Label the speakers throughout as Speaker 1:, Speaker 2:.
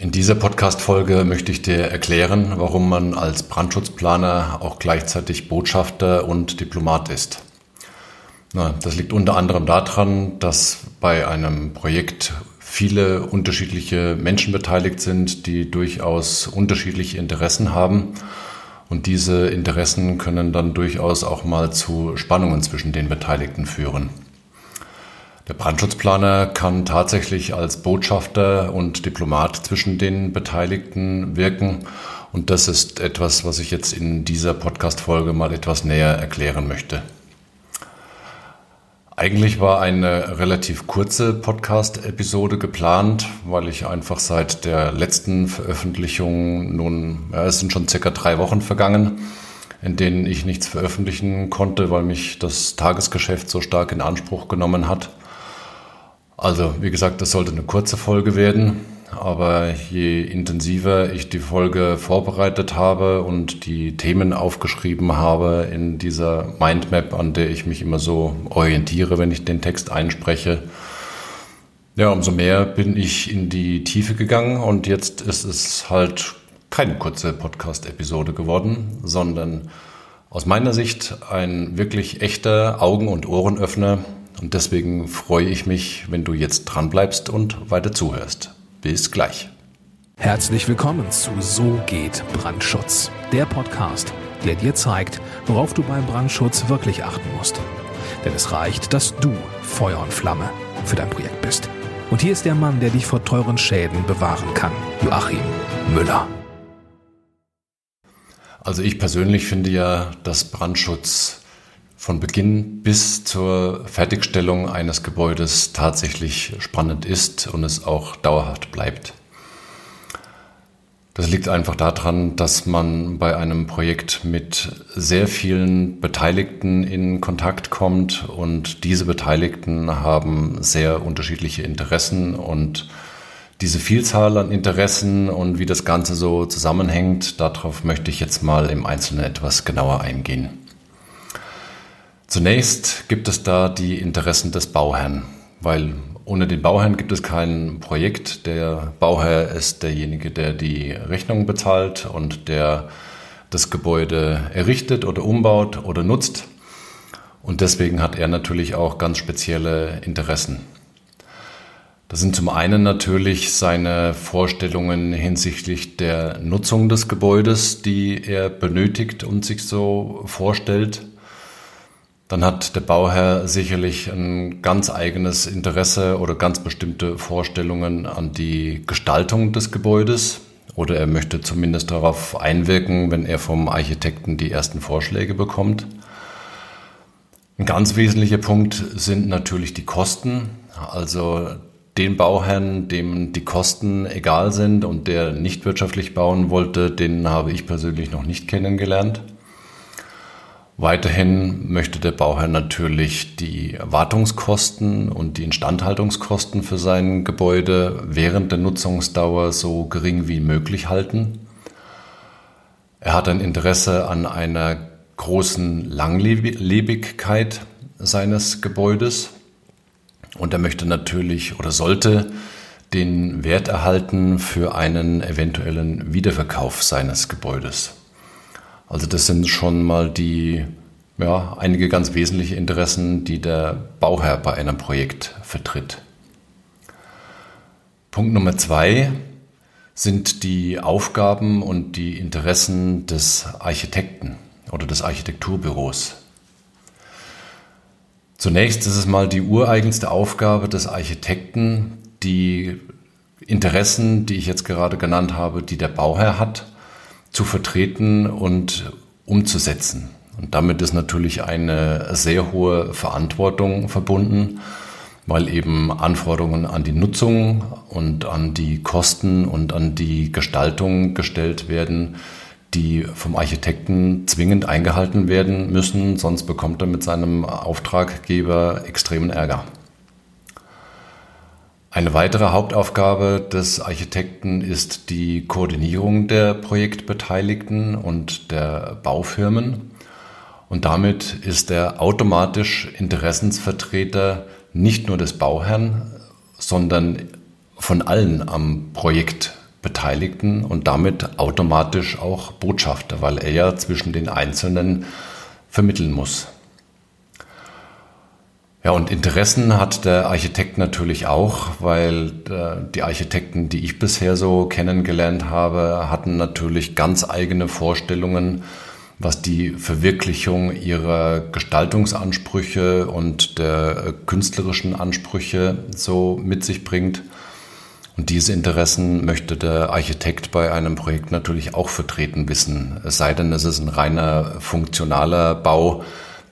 Speaker 1: In dieser Podcast-Folge möchte ich dir erklären, warum man als Brandschutzplaner auch gleichzeitig Botschafter und Diplomat ist. Das liegt unter anderem daran, dass bei einem Projekt viele unterschiedliche Menschen beteiligt sind, die durchaus unterschiedliche Interessen haben. Und diese Interessen können dann durchaus auch mal zu Spannungen zwischen den Beteiligten führen. Der Brandschutzplaner kann tatsächlich als Botschafter und Diplomat zwischen den Beteiligten wirken. Und das ist etwas, was ich jetzt in dieser Podcast-Folge mal etwas näher erklären möchte. Eigentlich war eine relativ kurze Podcast-Episode geplant, weil ich einfach seit der letzten Veröffentlichung nun, ja, es sind schon circa drei Wochen vergangen, in denen ich nichts veröffentlichen konnte, weil mich das Tagesgeschäft so stark in Anspruch genommen hat. Also, wie gesagt, das sollte eine kurze Folge werden, aber je intensiver ich die Folge vorbereitet habe und die Themen aufgeschrieben habe in dieser Mindmap, an der ich mich immer so orientiere, wenn ich den Text einspreche, ja, umso mehr bin ich in die Tiefe gegangen und jetzt ist es halt keine kurze Podcast-Episode geworden, sondern aus meiner Sicht ein wirklich echter Augen- und Ohrenöffner, und deswegen freue ich mich, wenn du jetzt dran bleibst und weiter zuhörst. Bis gleich.
Speaker 2: Herzlich willkommen zu So geht Brandschutz, der Podcast, der dir zeigt, worauf du beim Brandschutz wirklich achten musst. Denn es reicht, dass du Feuer und Flamme für dein Projekt bist. Und hier ist der Mann, der dich vor teuren Schäden bewahren kann, Joachim Müller.
Speaker 1: Also ich persönlich finde ja, dass Brandschutz von Beginn bis zur Fertigstellung eines Gebäudes tatsächlich spannend ist und es auch dauerhaft bleibt. Das liegt einfach daran, dass man bei einem Projekt mit sehr vielen Beteiligten in Kontakt kommt und diese Beteiligten haben sehr unterschiedliche Interessen und diese Vielzahl an Interessen und wie das Ganze so zusammenhängt, darauf möchte ich jetzt mal im Einzelnen etwas genauer eingehen. Zunächst gibt es da die Interessen des Bauherrn, weil ohne den Bauherrn gibt es kein Projekt. Der Bauherr ist derjenige, der die Rechnung bezahlt und der das Gebäude errichtet oder umbaut oder nutzt. Und deswegen hat er natürlich auch ganz spezielle Interessen. Das sind zum einen natürlich seine Vorstellungen hinsichtlich der Nutzung des Gebäudes, die er benötigt und sich so vorstellt. Dann hat der Bauherr sicherlich ein ganz eigenes Interesse oder ganz bestimmte Vorstellungen an die Gestaltung des Gebäudes. Oder er möchte zumindest darauf einwirken, wenn er vom Architekten die ersten Vorschläge bekommt. Ein ganz wesentlicher Punkt sind natürlich die Kosten. Also den Bauherrn, dem die Kosten egal sind und der nicht wirtschaftlich bauen wollte, den habe ich persönlich noch nicht kennengelernt. Weiterhin möchte der Bauherr natürlich die Wartungskosten und die Instandhaltungskosten für sein Gebäude während der Nutzungsdauer so gering wie möglich halten. Er hat ein Interesse an einer großen Langlebigkeit seines Gebäudes und er möchte natürlich oder sollte den Wert erhalten für einen eventuellen Wiederverkauf seines Gebäudes. Also das sind schon mal die, ja, einige ganz wesentliche Interessen, die der Bauherr bei einem Projekt vertritt. Punkt Nummer zwei sind die Aufgaben und die Interessen des Architekten oder des Architekturbüros. Zunächst ist es mal die ureigenste Aufgabe des Architekten, die Interessen, die ich jetzt gerade genannt habe, die der Bauherr hat, zu vertreten und umzusetzen. Und damit ist natürlich eine sehr hohe Verantwortung verbunden, weil eben Anforderungen an die Nutzung und an die Kosten und an die Gestaltung gestellt werden, die vom Architekten zwingend eingehalten werden müssen, sonst bekommt er mit seinem Auftraggeber extremen Ärger. Eine weitere Hauptaufgabe des Architekten ist die Koordinierung der Projektbeteiligten und der Baufirmen. Und damit ist er automatisch Interessensvertreter nicht nur des Bauherrn, sondern von allen am Projekt Beteiligten und damit automatisch auch Botschafter, weil er ja zwischen den Einzelnen vermitteln muss. Ja, und Interessen hat der Architekt natürlich auch, weil äh, die Architekten, die ich bisher so kennengelernt habe, hatten natürlich ganz eigene Vorstellungen, was die Verwirklichung ihrer Gestaltungsansprüche und der äh, künstlerischen Ansprüche so mit sich bringt. Und diese Interessen möchte der Architekt bei einem Projekt natürlich auch vertreten wissen. Es sei denn, es ist ein reiner funktionaler Bau,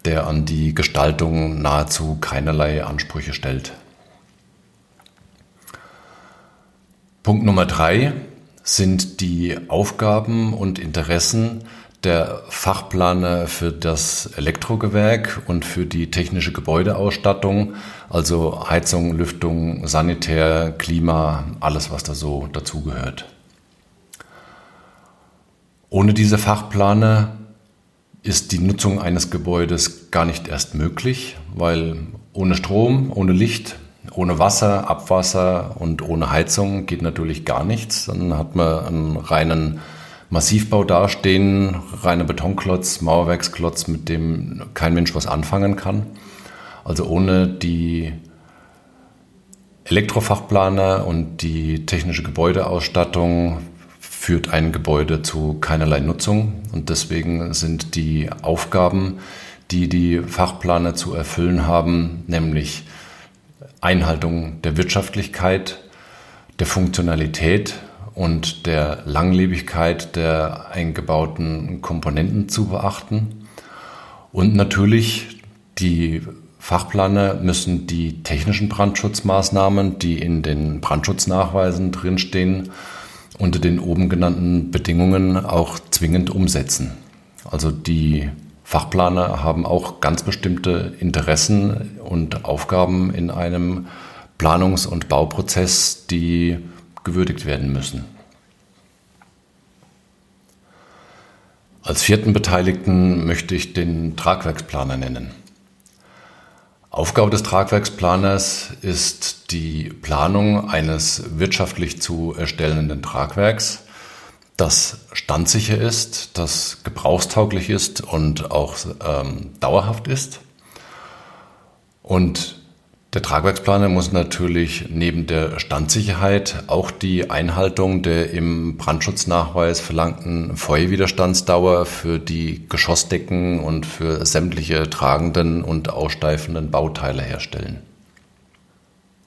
Speaker 1: der an die Gestaltung nahezu keinerlei Ansprüche stellt. Punkt Nummer drei sind die Aufgaben und Interessen der Fachplaner für das Elektrogewerk und für die technische Gebäudeausstattung, also Heizung, Lüftung, Sanitär, Klima, alles was da so dazugehört. Ohne diese Fachplaner ist die Nutzung eines Gebäudes gar nicht erst möglich, weil ohne Strom, ohne Licht, ohne Wasser, Abwasser und ohne Heizung geht natürlich gar nichts. Dann hat man einen reinen Massivbau dastehen, reiner Betonklotz, Mauerwerksklotz, mit dem kein Mensch was anfangen kann. Also ohne die Elektrofachplaner und die technische Gebäudeausstattung führt ein Gebäude zu keinerlei Nutzung und deswegen sind die Aufgaben, die die Fachplaner zu erfüllen haben, nämlich Einhaltung der Wirtschaftlichkeit, der Funktionalität und der Langlebigkeit der eingebauten Komponenten zu beachten. Und natürlich die Fachplaner müssen die technischen Brandschutzmaßnahmen, die in den Brandschutznachweisen drinstehen, unter den oben genannten Bedingungen auch zwingend umsetzen. Also die Fachplaner haben auch ganz bestimmte Interessen und Aufgaben in einem Planungs- und Bauprozess, die gewürdigt werden müssen. Als vierten Beteiligten möchte ich den Tragwerksplaner nennen. Aufgabe des Tragwerksplaners ist die Planung eines wirtschaftlich zu erstellenden Tragwerks, das standsicher ist, das gebrauchstauglich ist und auch ähm, dauerhaft ist. Und der Tragwerksplaner muss natürlich neben der Standsicherheit auch die Einhaltung der im Brandschutznachweis verlangten Feuerwiderstandsdauer für die Geschossdecken und für sämtliche tragenden und aussteifenden Bauteile herstellen.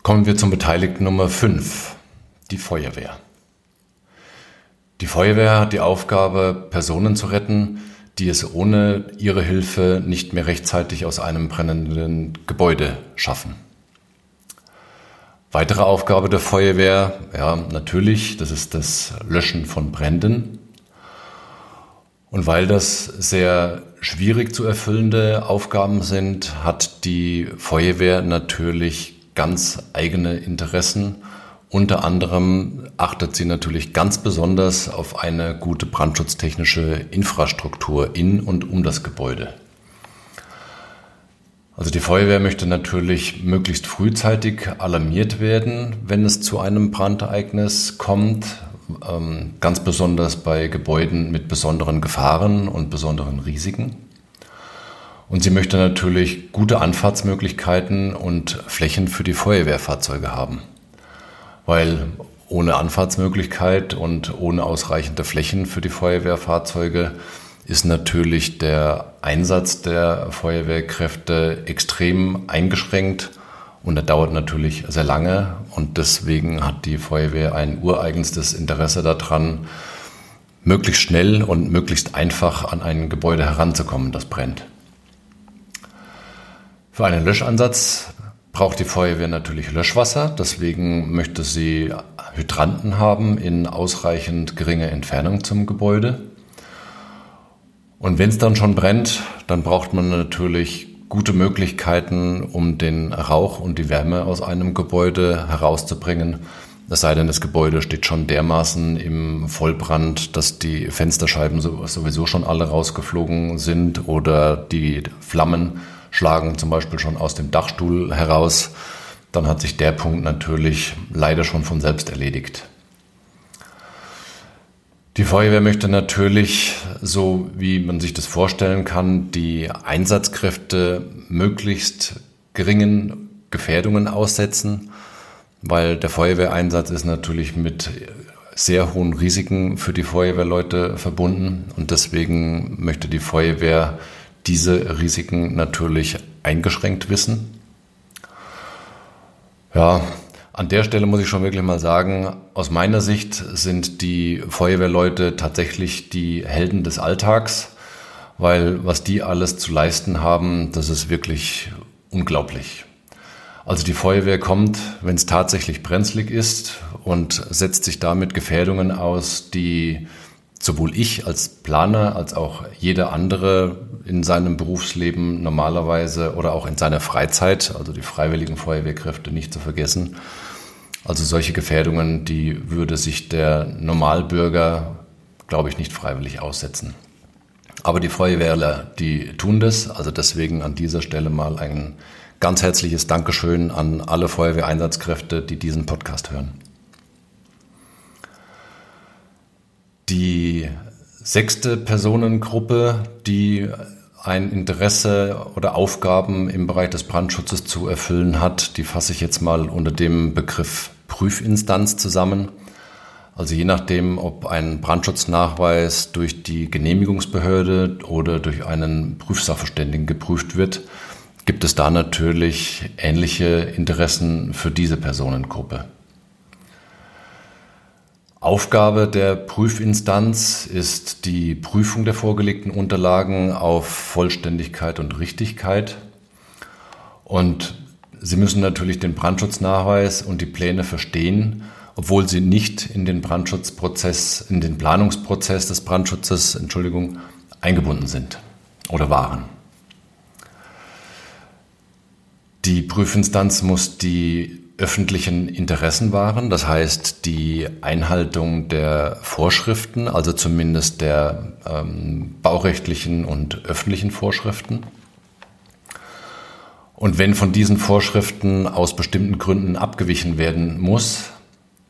Speaker 1: Kommen wir zum Beteiligten Nummer 5, die Feuerwehr. Die Feuerwehr hat die Aufgabe, Personen zu retten, die es ohne ihre Hilfe nicht mehr rechtzeitig aus einem brennenden Gebäude schaffen. Weitere Aufgabe der Feuerwehr, ja, natürlich, das ist das Löschen von Bränden. Und weil das sehr schwierig zu erfüllende Aufgaben sind, hat die Feuerwehr natürlich ganz eigene Interessen. Unter anderem achtet sie natürlich ganz besonders auf eine gute brandschutztechnische Infrastruktur in und um das Gebäude. Also die Feuerwehr möchte natürlich möglichst frühzeitig alarmiert werden, wenn es zu einem Brandereignis kommt, ähm, ganz besonders bei Gebäuden mit besonderen Gefahren und besonderen Risiken. Und sie möchte natürlich gute Anfahrtsmöglichkeiten und Flächen für die Feuerwehrfahrzeuge haben. Weil ohne Anfahrtsmöglichkeit und ohne ausreichende Flächen für die Feuerwehrfahrzeuge ist natürlich der Einsatz der Feuerwehrkräfte extrem eingeschränkt und er dauert natürlich sehr lange und deswegen hat die Feuerwehr ein ureigenstes Interesse daran, möglichst schnell und möglichst einfach an ein Gebäude heranzukommen, das brennt. Für einen Löschansatz braucht die Feuerwehr natürlich Löschwasser, deswegen möchte sie Hydranten haben in ausreichend geringer Entfernung zum Gebäude. Und wenn es dann schon brennt, dann braucht man natürlich gute Möglichkeiten, um den Rauch und die Wärme aus einem Gebäude herauszubringen. Es sei denn, das Gebäude steht schon dermaßen im Vollbrand, dass die Fensterscheiben sowieso schon alle rausgeflogen sind oder die Flammen schlagen zum Beispiel schon aus dem Dachstuhl heraus. Dann hat sich der Punkt natürlich leider schon von selbst erledigt. Die Feuerwehr möchte natürlich, so wie man sich das vorstellen kann, die Einsatzkräfte möglichst geringen Gefährdungen aussetzen, weil der Feuerwehreinsatz ist natürlich mit sehr hohen Risiken für die Feuerwehrleute verbunden und deswegen möchte die Feuerwehr diese Risiken natürlich eingeschränkt wissen. Ja, an der Stelle muss ich schon wirklich mal sagen, aus meiner Sicht sind die Feuerwehrleute tatsächlich die Helden des Alltags, weil was die alles zu leisten haben, das ist wirklich unglaublich. Also die Feuerwehr kommt, wenn es tatsächlich brenzlig ist und setzt sich damit Gefährdungen aus, die sowohl ich als Planer als auch jeder andere in seinem Berufsleben normalerweise oder auch in seiner Freizeit, also die freiwilligen Feuerwehrkräfte nicht zu vergessen. Also solche Gefährdungen, die würde sich der Normalbürger, glaube ich, nicht freiwillig aussetzen. Aber die Feuerwehrler, die tun das. Also deswegen an dieser Stelle mal ein ganz herzliches Dankeschön an alle Feuerwehreinsatzkräfte, die diesen Podcast hören. Die sechste Personengruppe, die ein Interesse oder Aufgaben im Bereich des Brandschutzes zu erfüllen hat, die fasse ich jetzt mal unter dem Begriff Prüfinstanz zusammen. Also je nachdem, ob ein Brandschutznachweis durch die Genehmigungsbehörde oder durch einen Prüfsachverständigen geprüft wird, gibt es da natürlich ähnliche Interessen für diese Personengruppe. Aufgabe der Prüfinstanz ist die Prüfung der vorgelegten Unterlagen auf Vollständigkeit und Richtigkeit. Und Sie müssen natürlich den Brandschutznachweis und die Pläne verstehen, obwohl Sie nicht in den Brandschutzprozess, in den Planungsprozess des Brandschutzes, Entschuldigung, eingebunden sind oder waren. Die Prüfinstanz muss die öffentlichen Interessen wahren, das heißt die Einhaltung der Vorschriften, also zumindest der ähm, baurechtlichen und öffentlichen Vorschriften. Und wenn von diesen Vorschriften aus bestimmten Gründen abgewichen werden muss,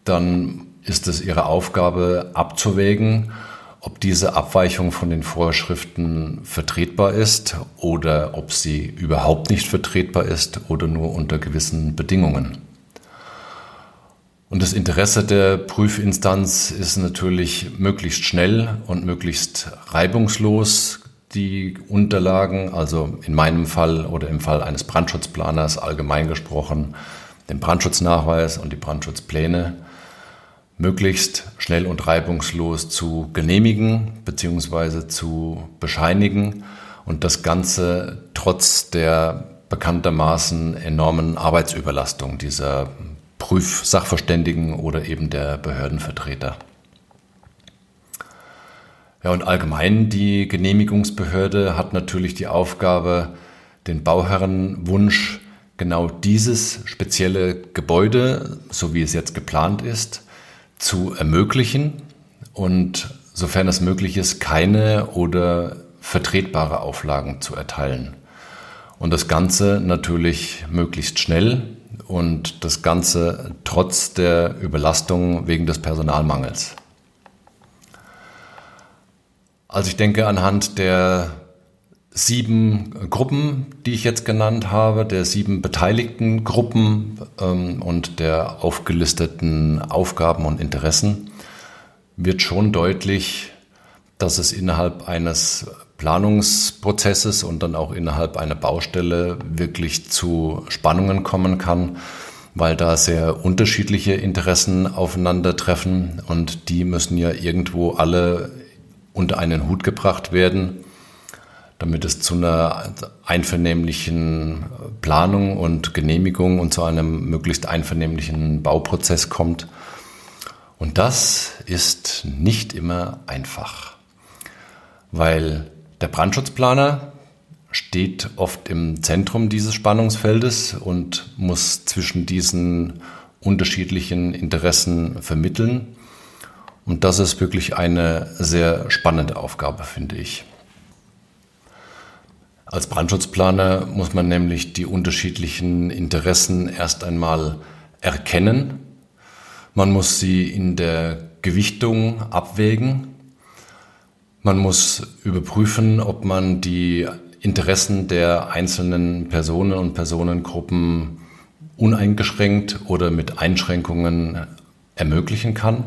Speaker 1: dann ist es ihre Aufgabe abzuwägen, ob diese Abweichung von den Vorschriften vertretbar ist oder ob sie überhaupt nicht vertretbar ist oder nur unter gewissen Bedingungen. Und das Interesse der Prüfinstanz ist natürlich möglichst schnell und möglichst reibungslos die Unterlagen, also in meinem Fall oder im Fall eines Brandschutzplaners allgemein gesprochen, den Brandschutznachweis und die Brandschutzpläne möglichst schnell und reibungslos zu genehmigen bzw. zu bescheinigen und das Ganze trotz der bekanntermaßen enormen Arbeitsüberlastung dieser Prüfsachverständigen oder eben der Behördenvertreter. Ja, und allgemein die Genehmigungsbehörde hat natürlich die Aufgabe, den Bauherrenwunsch genau dieses spezielle Gebäude, so wie es jetzt geplant ist, zu ermöglichen und sofern es möglich ist, keine oder vertretbare Auflagen zu erteilen. Und das Ganze natürlich möglichst schnell und das Ganze trotz der Überlastung wegen des Personalmangels. Also ich denke anhand der sieben Gruppen, die ich jetzt genannt habe, der sieben beteiligten Gruppen ähm, und der aufgelisteten Aufgaben und Interessen, wird schon deutlich, dass es innerhalb eines Planungsprozesses und dann auch innerhalb einer Baustelle wirklich zu Spannungen kommen kann, weil da sehr unterschiedliche Interessen aufeinandertreffen und die müssen ja irgendwo alle unter einen Hut gebracht werden, damit es zu einer einvernehmlichen Planung und Genehmigung und zu einem möglichst einvernehmlichen Bauprozess kommt. Und das ist nicht immer einfach, weil der Brandschutzplaner steht oft im Zentrum dieses Spannungsfeldes und muss zwischen diesen unterschiedlichen Interessen vermitteln. Und das ist wirklich eine sehr spannende Aufgabe, finde ich. Als Brandschutzplaner muss man nämlich die unterschiedlichen Interessen erst einmal erkennen. Man muss sie in der Gewichtung abwägen Man muss überprüfen, ob man die Interessen der einzelnen Personen und Personengruppen uneingeschränkt oder mit Einschränkungen ermöglichen kann.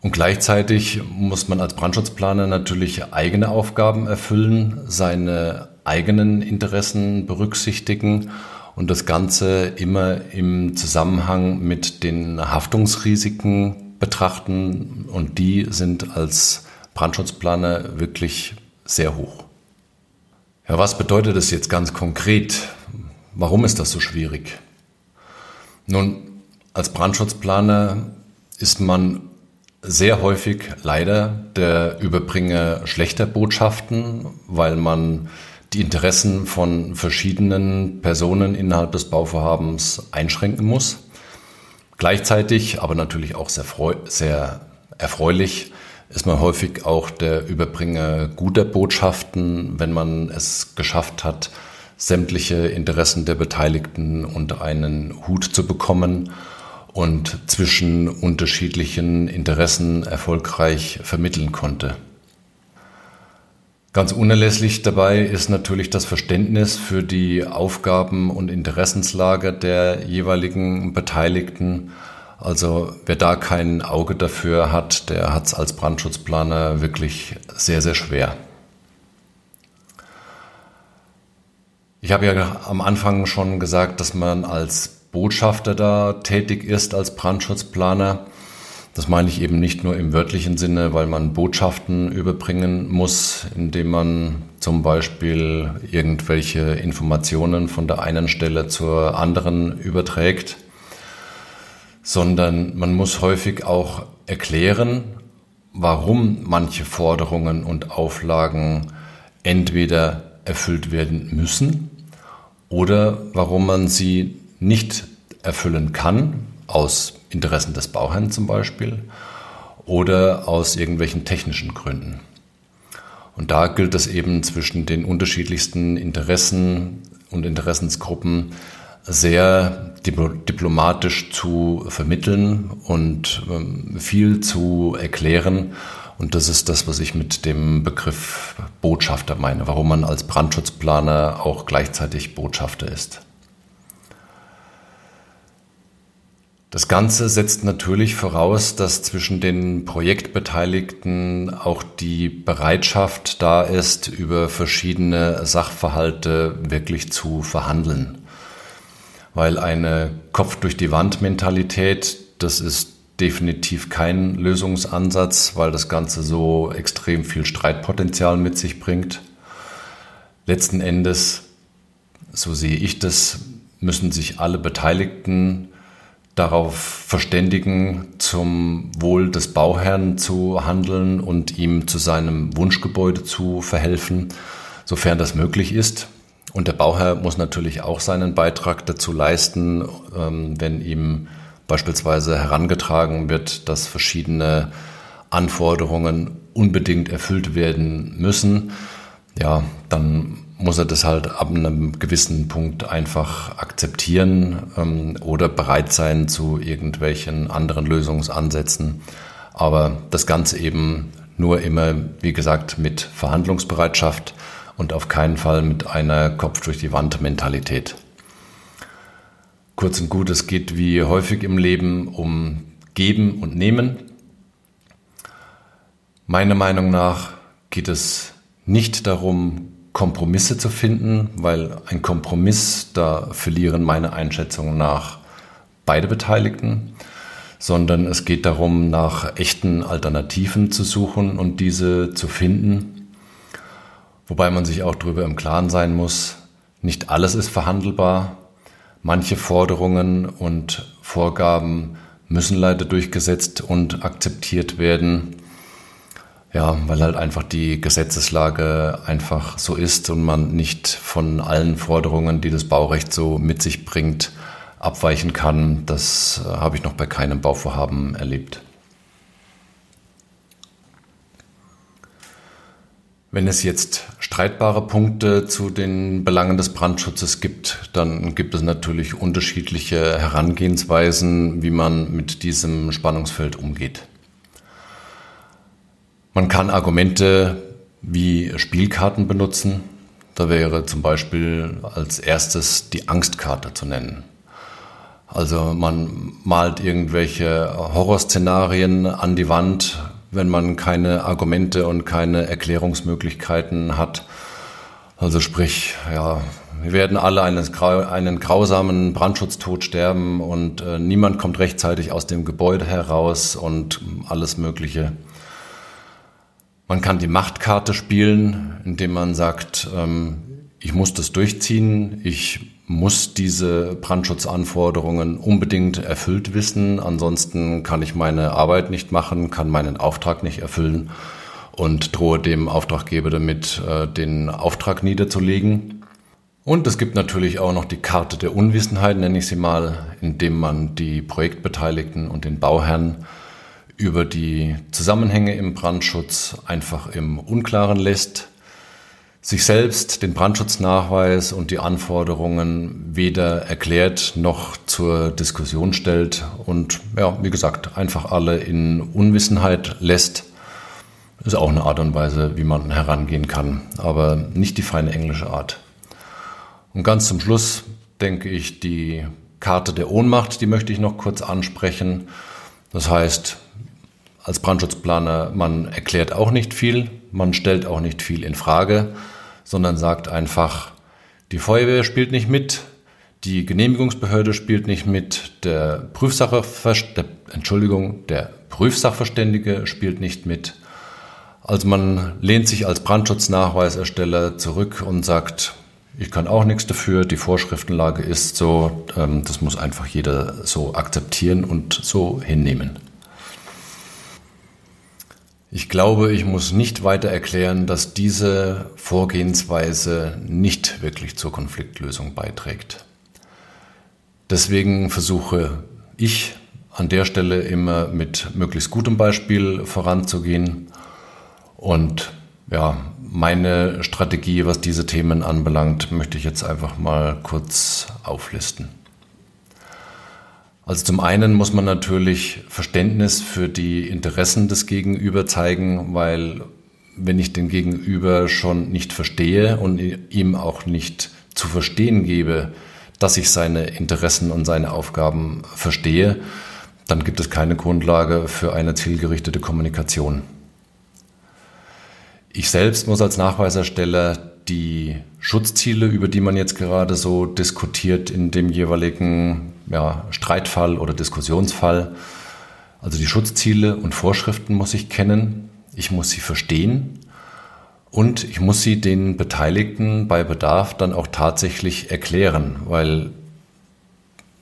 Speaker 1: Und gleichzeitig muss man als Brandschutzplaner natürlich eigene Aufgaben erfüllen, seine eigenen Interessen berücksichtigen und das Ganze immer im Zusammenhang mit den Haftungsrisiken betrachten. Und die sind als Brandschutzplaner wirklich sehr hoch. Ja, was bedeutet das jetzt ganz konkret? Warum ist das so schwierig? Nun, als Brandschutzplaner ist man sehr häufig leider der Überbringer schlechter Botschaften, weil man die Interessen von verschiedenen Personen innerhalb des Bauvorhabens einschränken muss. Gleichzeitig, aber natürlich auch sehr, sehr erfreulich, ist man häufig auch der Überbringer guter Botschaften, wenn man es geschafft hat, sämtliche Interessen der Beteiligten unter einen Hut zu bekommen und zwischen unterschiedlichen Interessen erfolgreich vermitteln konnte. Ganz unerlässlich dabei ist natürlich das Verständnis für die Aufgaben und Interessenslage der jeweiligen Beteiligten also wer da kein Auge dafür hat, der hat es als Brandschutzplaner wirklich sehr, sehr schwer. Ich habe ja am Anfang schon gesagt, dass man als Botschafter da tätig ist, als Brandschutzplaner. Das meine ich eben nicht nur im wörtlichen Sinne, weil man Botschaften überbringen muss, indem man zum Beispiel irgendwelche Informationen von der einen Stelle zur anderen überträgt, sondern man muss häufig auch erklären, warum manche Forderungen und Auflagen entweder erfüllt werden müssen oder warum man sie nicht erfüllen kann, aus Interessen des Bauherrn zum Beispiel, oder aus irgendwelchen technischen Gründen. Und da gilt es eben zwischen den unterschiedlichsten Interessen und Interessensgruppen sehr diplomatisch zu vermitteln und ähm, viel zu erklären. Und das ist das, was ich mit dem Begriff Botschafter meine, warum man als Brandschutzplaner auch gleichzeitig Botschafter ist. Das Ganze setzt natürlich voraus, dass zwischen den Projektbeteiligten auch die Bereitschaft da ist, über verschiedene Sachverhalte wirklich zu verhandeln weil eine Kopf durch die Wand Mentalität, das ist definitiv kein Lösungsansatz, weil das Ganze so extrem viel Streitpotenzial mit sich bringt. Letzten Endes, so sehe ich das, müssen sich alle Beteiligten darauf verständigen, zum Wohl des Bauherrn zu handeln und ihm zu seinem Wunschgebäude zu verhelfen, sofern das möglich ist. Und der Bauherr muss natürlich auch seinen Beitrag dazu leisten, ähm, wenn ihm beispielsweise herangetragen wird, dass verschiedene Anforderungen unbedingt erfüllt werden müssen. Ja, dann muss er das halt ab einem gewissen Punkt einfach akzeptieren ähm, oder bereit sein zu irgendwelchen anderen Lösungsansätzen. Aber das Ganze eben nur immer, wie gesagt, mit Verhandlungsbereitschaft und auf keinen Fall mit einer Kopf durch die Wand Mentalität. Kurz und gut, es geht wie häufig im Leben um Geben und Nehmen. Meiner Meinung nach geht es nicht darum, Kompromisse zu finden, weil ein Kompromiss, da verlieren meine Einschätzung nach beide Beteiligten, sondern es geht darum, nach echten Alternativen zu suchen und diese zu finden Wobei man sich auch darüber im Klaren sein muss, nicht alles ist verhandelbar. Manche Forderungen und Vorgaben müssen leider durchgesetzt und akzeptiert werden. Ja, weil halt einfach die Gesetzeslage einfach so ist und man nicht von allen Forderungen, die das Baurecht so mit sich bringt, abweichen kann. Das äh, habe ich noch bei keinem Bauvorhaben erlebt. Wenn es jetzt streitbare Punkte zu den Belangen des Brandschutzes gibt, dann gibt es natürlich unterschiedliche Herangehensweisen, wie man mit diesem Spannungsfeld umgeht. Man kann Argumente wie Spielkarten benutzen. Da wäre zum Beispiel als erstes die Angstkarte zu nennen. Also man malt irgendwelche Horrorszenarien an die Wand, wenn man keine Argumente und keine Erklärungsmöglichkeiten hat. Also sprich, ja, wir werden alle einen, einen grausamen Brandschutztod sterben und äh, niemand kommt rechtzeitig aus dem Gebäude heraus und alles Mögliche. Man kann die Machtkarte spielen, indem man sagt, ähm, ich muss das durchziehen, ich muss diese Brandschutzanforderungen unbedingt erfüllt wissen, ansonsten kann ich meine Arbeit nicht machen, kann meinen Auftrag nicht erfüllen und drohe dem Auftraggeber damit, äh, den Auftrag niederzulegen. Und es gibt natürlich auch noch die Karte der Unwissenheit, nenne ich sie mal, indem man die Projektbeteiligten und den Bauherrn über die Zusammenhänge im Brandschutz einfach im Unklaren lässt, sich selbst den Brandschutznachweis und die Anforderungen weder erklärt noch zur Diskussion stellt und ja, wie gesagt, einfach alle in Unwissenheit lässt. Ist auch eine Art und Weise, wie man herangehen kann, aber nicht die feine englische Art. Und ganz zum Schluss denke ich, die Karte der Ohnmacht, die möchte ich noch kurz ansprechen. Das heißt, als Brandschutzplaner, man erklärt auch nicht viel, man stellt auch nicht viel in Frage, sondern sagt einfach, die Feuerwehr spielt nicht mit, die Genehmigungsbehörde spielt nicht mit, der, der, Entschuldigung, der Prüfsachverständige spielt nicht mit. Also man lehnt sich als Brandschutznachweisersteller zurück und sagt, ich kann auch nichts dafür, die Vorschriftenlage ist so, ähm, das muss einfach jeder so akzeptieren und so hinnehmen. Ich glaube, ich muss nicht weiter erklären, dass diese Vorgehensweise nicht wirklich zur Konfliktlösung beiträgt. Deswegen versuche ich an der Stelle immer mit möglichst gutem Beispiel voranzugehen und ja, meine Strategie, was diese Themen anbelangt, möchte ich jetzt einfach mal kurz auflisten. Also zum einen muss man natürlich Verständnis für die Interessen des Gegenüber zeigen, weil wenn ich den Gegenüber schon nicht verstehe und ihm auch nicht zu verstehen gebe, dass ich seine Interessen und seine Aufgaben verstehe, dann gibt es keine Grundlage für eine zielgerichtete Kommunikation. Ich selbst muss als Nachweisersteller die Schutzziele, über die man jetzt gerade so diskutiert in dem jeweiligen ja, Streitfall oder Diskussionsfall, also die Schutzziele und Vorschriften muss ich kennen, ich muss sie verstehen. Und ich muss sie den Beteiligten bei Bedarf dann auch tatsächlich erklären, weil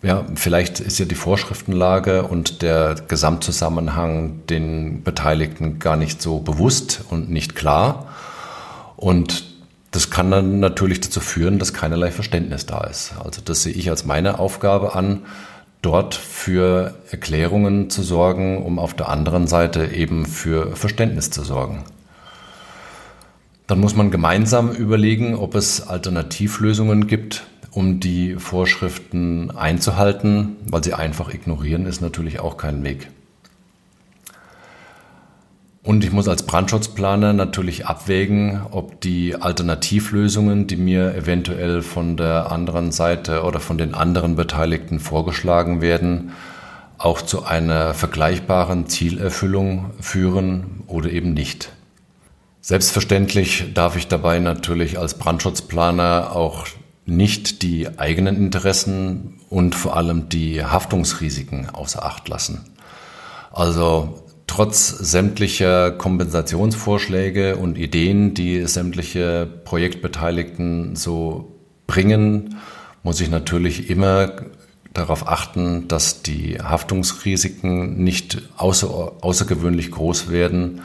Speaker 1: ja, vielleicht ist ja die Vorschriftenlage und der Gesamtzusammenhang den Beteiligten gar nicht so bewusst und nicht klar. Und das kann dann natürlich dazu führen, dass keinerlei Verständnis da ist. Also das sehe ich als meine Aufgabe an, dort für Erklärungen zu sorgen, um auf der anderen Seite eben für Verständnis zu sorgen. Dann muss man gemeinsam überlegen, ob es Alternativlösungen gibt, um die Vorschriften einzuhalten, weil sie einfach ignorieren ist natürlich auch kein Weg. Und ich muss als Brandschutzplaner natürlich abwägen, ob die Alternativlösungen, die mir eventuell von der anderen Seite oder von den anderen Beteiligten vorgeschlagen werden, auch zu einer vergleichbaren Zielerfüllung führen oder eben nicht. Selbstverständlich darf ich dabei natürlich als Brandschutzplaner auch nicht die eigenen Interessen und vor allem die Haftungsrisiken außer Acht lassen. Also trotz sämtlicher Kompensationsvorschläge und Ideen, die sämtliche Projektbeteiligten so bringen, muss ich natürlich immer darauf achten, dass die Haftungsrisiken nicht außer, außergewöhnlich groß werden,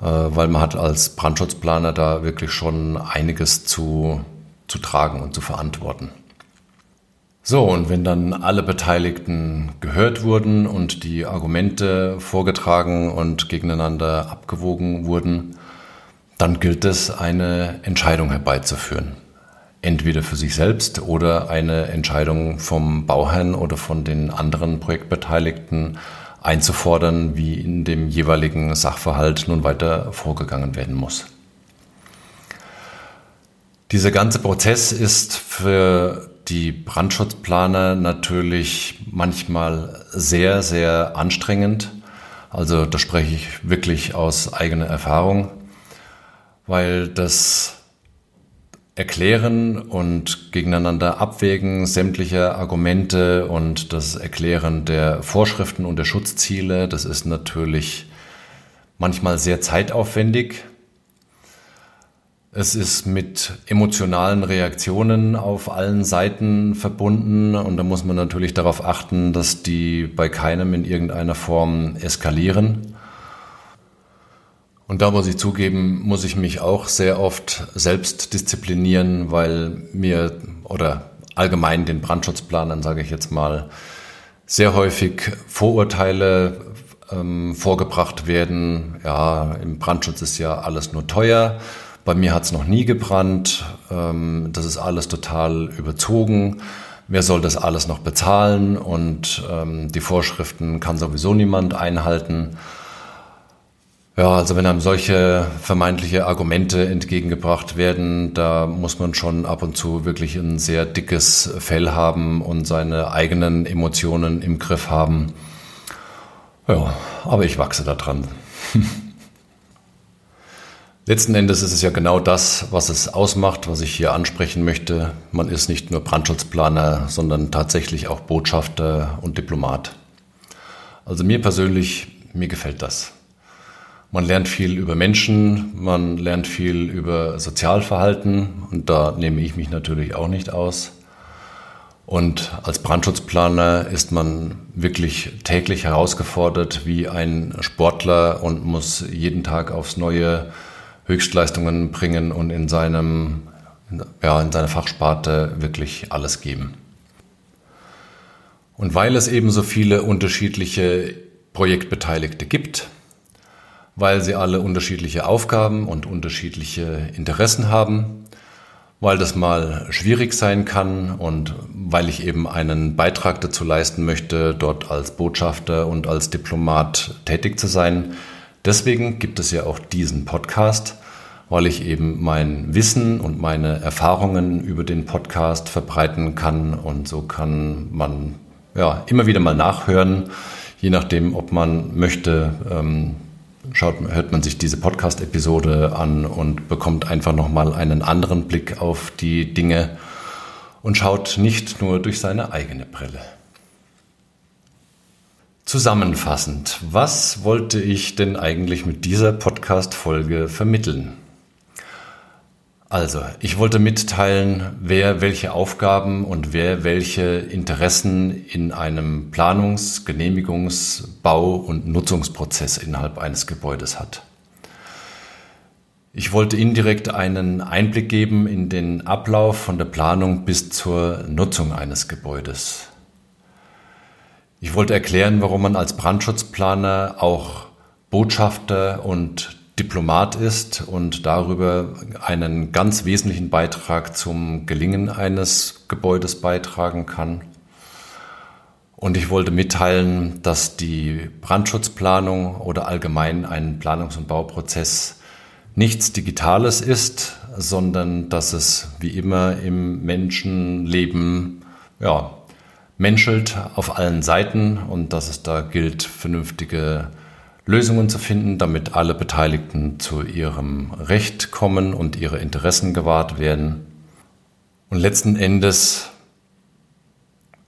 Speaker 1: äh, weil man hat als Brandschutzplaner da wirklich schon einiges zu, zu tragen und zu verantworten. So, und wenn dann alle Beteiligten gehört wurden und die Argumente vorgetragen und gegeneinander abgewogen wurden, dann gilt es, eine Entscheidung herbeizuführen. Entweder für sich selbst oder eine Entscheidung vom Bauherrn oder von den anderen Projektbeteiligten einzufordern, wie in dem jeweiligen Sachverhalt nun weiter vorgegangen werden muss. Dieser ganze Prozess ist für die Brandschutzplaner natürlich manchmal sehr, sehr anstrengend. Also da spreche ich wirklich aus eigener Erfahrung, weil das Erklären und gegeneinander Abwägen sämtlicher Argumente und das Erklären der Vorschriften und der Schutzziele, das ist natürlich manchmal sehr zeitaufwendig. Es ist mit emotionalen Reaktionen auf allen Seiten verbunden und da muss man natürlich darauf achten, dass die bei keinem in irgendeiner Form eskalieren. Und da muss ich zugeben, muss ich mich auch sehr oft selbst disziplinieren, weil mir oder allgemein den Brandschutzplanern, sage ich jetzt mal, sehr häufig Vorurteile ähm, vorgebracht werden. Ja, im Brandschutz ist ja alles nur teuer bei mir hat es noch nie gebrannt. Ähm, das ist alles total überzogen. Wer soll das alles noch bezahlen? Und ähm, die Vorschriften kann sowieso niemand einhalten. Ja, also wenn einem solche vermeintliche Argumente entgegengebracht werden, da muss man schon ab und zu wirklich ein sehr dickes Fell haben und seine eigenen Emotionen im Griff haben. Ja, aber ich wachse da dran. Letzten Endes ist es ja genau das, was es ausmacht, was ich hier ansprechen möchte. Man ist nicht nur Brandschutzplaner, sondern tatsächlich auch Botschafter und Diplomat. Also mir persönlich, mir gefällt das. Man lernt viel über Menschen, man lernt viel über Sozialverhalten und da nehme ich mich natürlich auch nicht aus. Und als Brandschutzplaner ist man wirklich täglich herausgefordert wie ein Sportler und muss jeden Tag aufs Neue Höchstleistungen bringen und in seinem, ja, in seiner Fachsparte wirklich alles geben. Und weil es eben so viele unterschiedliche Projektbeteiligte gibt, weil sie alle unterschiedliche Aufgaben und unterschiedliche Interessen haben, weil das mal schwierig sein kann und weil ich eben einen Beitrag dazu leisten möchte, dort als Botschafter und als Diplomat tätig zu sein, Deswegen gibt es ja auch diesen Podcast, weil ich eben mein Wissen und meine Erfahrungen über den Podcast verbreiten kann und so kann man ja immer wieder mal nachhören, je nachdem, ob man möchte. Ähm, schaut, hört man sich diese Podcast-Episode an und bekommt einfach nochmal einen anderen Blick auf die Dinge und schaut nicht nur durch seine eigene Brille. Zusammenfassend, was wollte ich denn eigentlich mit dieser Podcast-Folge vermitteln? Also, ich wollte mitteilen, wer welche Aufgaben und wer welche Interessen in einem Planungs-, Genehmigungs-, Bau- und Nutzungsprozess innerhalb eines Gebäudes hat. Ich wollte indirekt einen Einblick geben in den Ablauf von der Planung bis zur Nutzung eines Gebäudes. Ich wollte erklären, warum man als Brandschutzplaner auch Botschafter und Diplomat ist und darüber einen ganz wesentlichen Beitrag zum Gelingen eines Gebäudes beitragen kann. Und ich wollte mitteilen, dass die Brandschutzplanung oder allgemein ein Planungs- und Bauprozess nichts Digitales ist, sondern dass es wie immer im Menschenleben ja, menschelt auf allen Seiten und dass es da gilt, vernünftige Lösungen zu finden, damit alle Beteiligten zu ihrem Recht kommen und ihre Interessen gewahrt werden. Und letzten Endes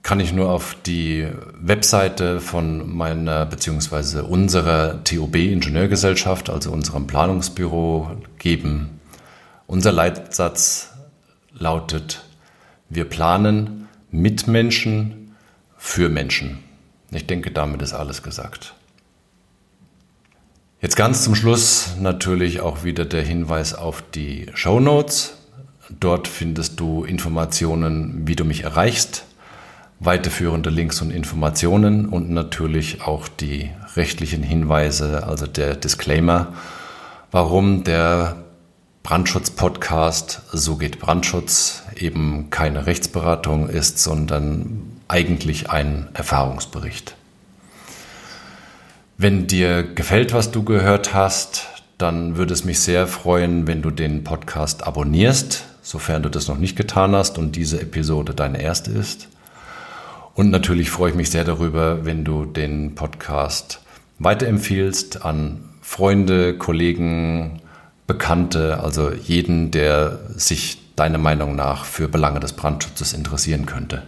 Speaker 1: kann ich nur auf die Webseite von meiner bzw. unserer TOB Ingenieurgesellschaft, also unserem Planungsbüro, geben. Unser Leitsatz lautet, wir planen, mit Menschen, für Menschen. Ich denke, damit ist alles gesagt. Jetzt ganz zum Schluss natürlich auch wieder der Hinweis auf die Show Notes. Dort findest du Informationen, wie du mich erreichst, weiterführende Links und Informationen und natürlich auch die rechtlichen Hinweise, also der Disclaimer, warum der Brandschutz-Podcast So geht Brandschutz eben keine Rechtsberatung ist, sondern eigentlich ein Erfahrungsbericht. Wenn dir gefällt, was du gehört hast, dann würde es mich sehr freuen, wenn du den Podcast abonnierst, sofern du das noch nicht getan hast und diese Episode deine erste ist. Und natürlich freue ich mich sehr darüber, wenn du den Podcast weiterempfiehlst an Freunde, Kollegen, Bekannte, also jeden, der sich deiner Meinung nach für Belange des Brandschutzes interessieren könnte.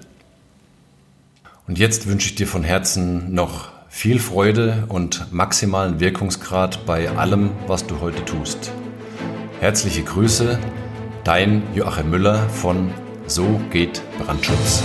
Speaker 1: Und jetzt wünsche ich dir von Herzen noch viel Freude und maximalen Wirkungsgrad bei allem, was du heute tust. Herzliche Grüße, dein Joachim Müller von So geht Brandschutz.